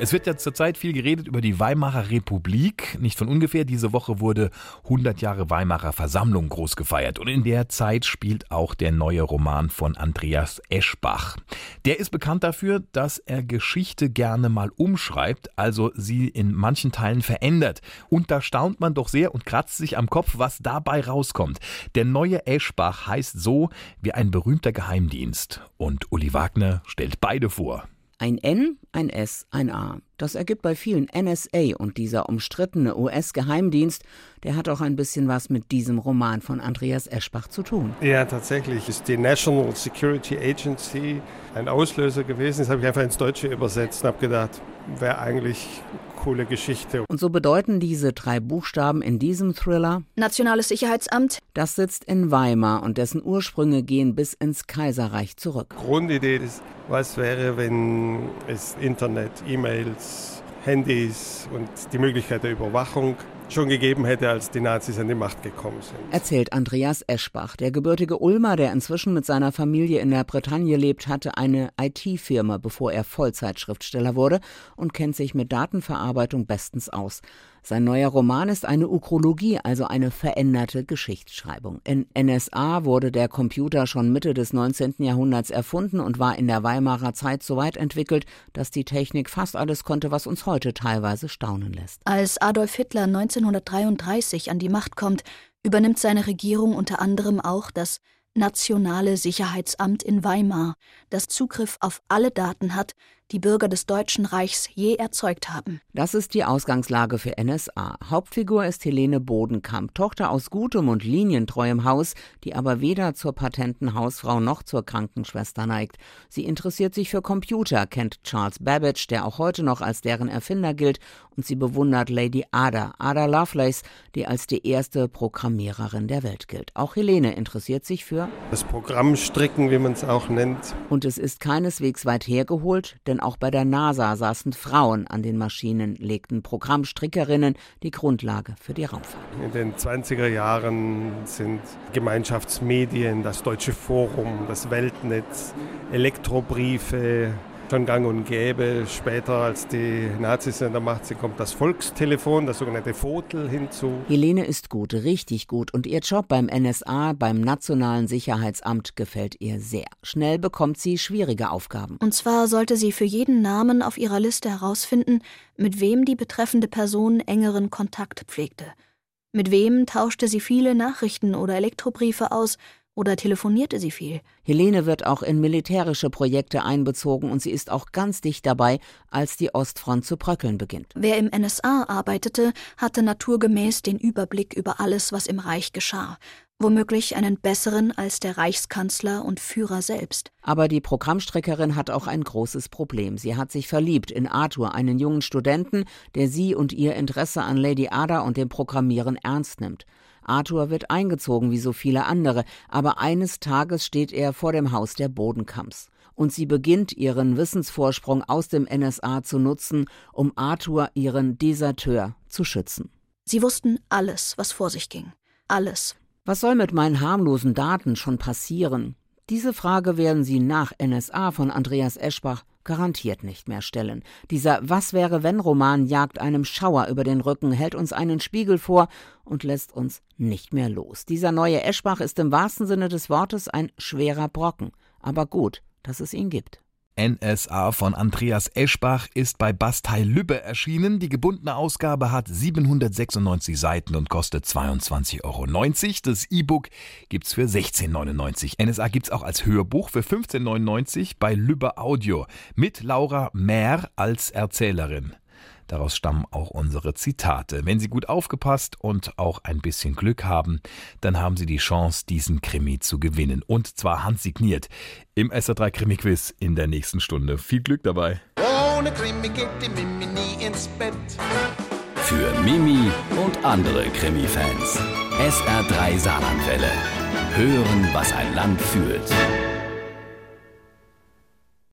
Es wird ja zurzeit viel geredet über die Weimarer Republik. Nicht von ungefähr. Diese Woche wurde 100 Jahre Weimarer Versammlung groß gefeiert. Und in der Zeit spielt auch der neue Roman von Andreas Eschbach. Der ist bekannt dafür, dass er Geschichte gerne mal umschreibt, also sie in manchen Teilen verändert. Und da staunt man doch sehr und kratzt sich am Kopf, was dabei rauskommt. Der neue Eschbach heißt so wie ein berühmter Geheimdienst. Und Uli Wagner stellt beide vor. Ein N, ein S, ein A. Das ergibt bei vielen NSA und dieser umstrittene US-Geheimdienst, der hat auch ein bisschen was mit diesem Roman von Andreas Eschbach zu tun. Ja, tatsächlich ist die National Security Agency ein Auslöser gewesen. Das habe ich einfach ins Deutsche übersetzt und habe gedacht, wäre eigentlich coole Geschichte. Und so bedeuten diese drei Buchstaben in diesem Thriller Nationales Sicherheitsamt. Das sitzt in Weimar und dessen Ursprünge gehen bis ins Kaiserreich zurück. Grundidee ist, was wäre, wenn es Internet, E-Mails, Handys und die Möglichkeit der Überwachung schon gegeben hätte, als die Nazis an die Macht gekommen sind. Erzählt Andreas Eschbach. Der gebürtige Ulmer, der inzwischen mit seiner Familie in der Bretagne lebt, hatte eine IT-Firma, bevor er Vollzeitschriftsteller wurde und kennt sich mit Datenverarbeitung bestens aus. Sein neuer Roman ist eine Ukrologie, also eine veränderte Geschichtsschreibung. In NSA wurde der Computer schon Mitte des 19. Jahrhunderts erfunden und war in der Weimarer Zeit so weit entwickelt, dass die Technik fast alles konnte, was uns heute teilweise staunen lässt. Als Adolf Hitler 1933 an die Macht kommt, übernimmt seine Regierung unter anderem auch das Nationale Sicherheitsamt in Weimar, das Zugriff auf alle Daten hat, die Bürger des Deutschen Reichs je erzeugt haben. Das ist die Ausgangslage für NSA. Hauptfigur ist Helene Bodenkamp, Tochter aus gutem und linientreuem Haus, die aber weder zur patenten Hausfrau noch zur Krankenschwester neigt. Sie interessiert sich für Computer, kennt Charles Babbage, der auch heute noch als deren Erfinder gilt, und sie bewundert Lady Ada, Ada Lovelace, die als die erste Programmiererin der Welt gilt. Auch Helene interessiert sich für das Programmstricken, wie man es auch nennt. Und es ist keineswegs weit hergeholt, denn denn auch bei der NASA saßen Frauen an den Maschinen, legten Programmstrickerinnen die Grundlage für die Raumfahrt. In den 20er Jahren sind Gemeinschaftsmedien, das Deutsche Forum, das Weltnetz, Elektrobriefe, schon gang und gäbe. Später, als die Nazis in der Macht sind, kommt das Volkstelefon, das sogenannte Votel hinzu. Helene ist gut, richtig gut. Und ihr Job beim NSA, beim Nationalen Sicherheitsamt, gefällt ihr sehr. Schnell bekommt sie schwierige Aufgaben. Und zwar sollte sie für jeden Namen auf ihrer Liste herausfinden, mit wem die betreffende Person engeren Kontakt pflegte. Mit wem tauschte sie viele Nachrichten oder Elektrobriefe aus oder telefonierte sie viel? Helene wird auch in militärische Projekte einbezogen und sie ist auch ganz dicht dabei, als die Ostfront zu bröckeln beginnt. Wer im NSA arbeitete, hatte naturgemäß den Überblick über alles, was im Reich geschah. Womöglich einen besseren als der Reichskanzler und Führer selbst. Aber die Programmstreckerin hat auch ein großes Problem. Sie hat sich verliebt in Arthur, einen jungen Studenten, der sie und ihr Interesse an Lady Ada und dem Programmieren ernst nimmt. Arthur wird eingezogen wie so viele andere, aber eines Tages steht er vor dem Haus der Bodenkamps. Und sie beginnt ihren Wissensvorsprung aus dem NSA zu nutzen, um Arthur, ihren Deserteur, zu schützen. Sie wussten alles, was vor sich ging. Alles. Was soll mit meinen harmlosen Daten schon passieren? Diese Frage werden Sie nach NSA von Andreas Eschbach garantiert nicht mehr stellen. Dieser Was wäre wenn Roman jagt einem Schauer über den Rücken, hält uns einen Spiegel vor und lässt uns nicht mehr los. Dieser neue Eschbach ist im wahrsten Sinne des Wortes ein schwerer Brocken, aber gut, dass es ihn gibt. NSA von Andreas Eschbach ist bei Bastei Lübbe erschienen. Die gebundene Ausgabe hat 796 Seiten und kostet 22,90 Euro. Das E-Book gibt's für 16,99. NSA gibt's auch als Hörbuch für 15,99 bei Lübbe Audio mit Laura Mehr als Erzählerin. Daraus stammen auch unsere Zitate. Wenn Sie gut aufgepasst und auch ein bisschen Glück haben, dann haben Sie die Chance, diesen Krimi zu gewinnen. Und zwar handsigniert im SR3 Krimi-Quiz in der nächsten Stunde. Viel Glück dabei. Ohne Krimi geht die Mimi nie ins Bett. Für Mimi und andere Krimi-Fans. SR3 Saarlandwelle. Hören, was ein Land fühlt.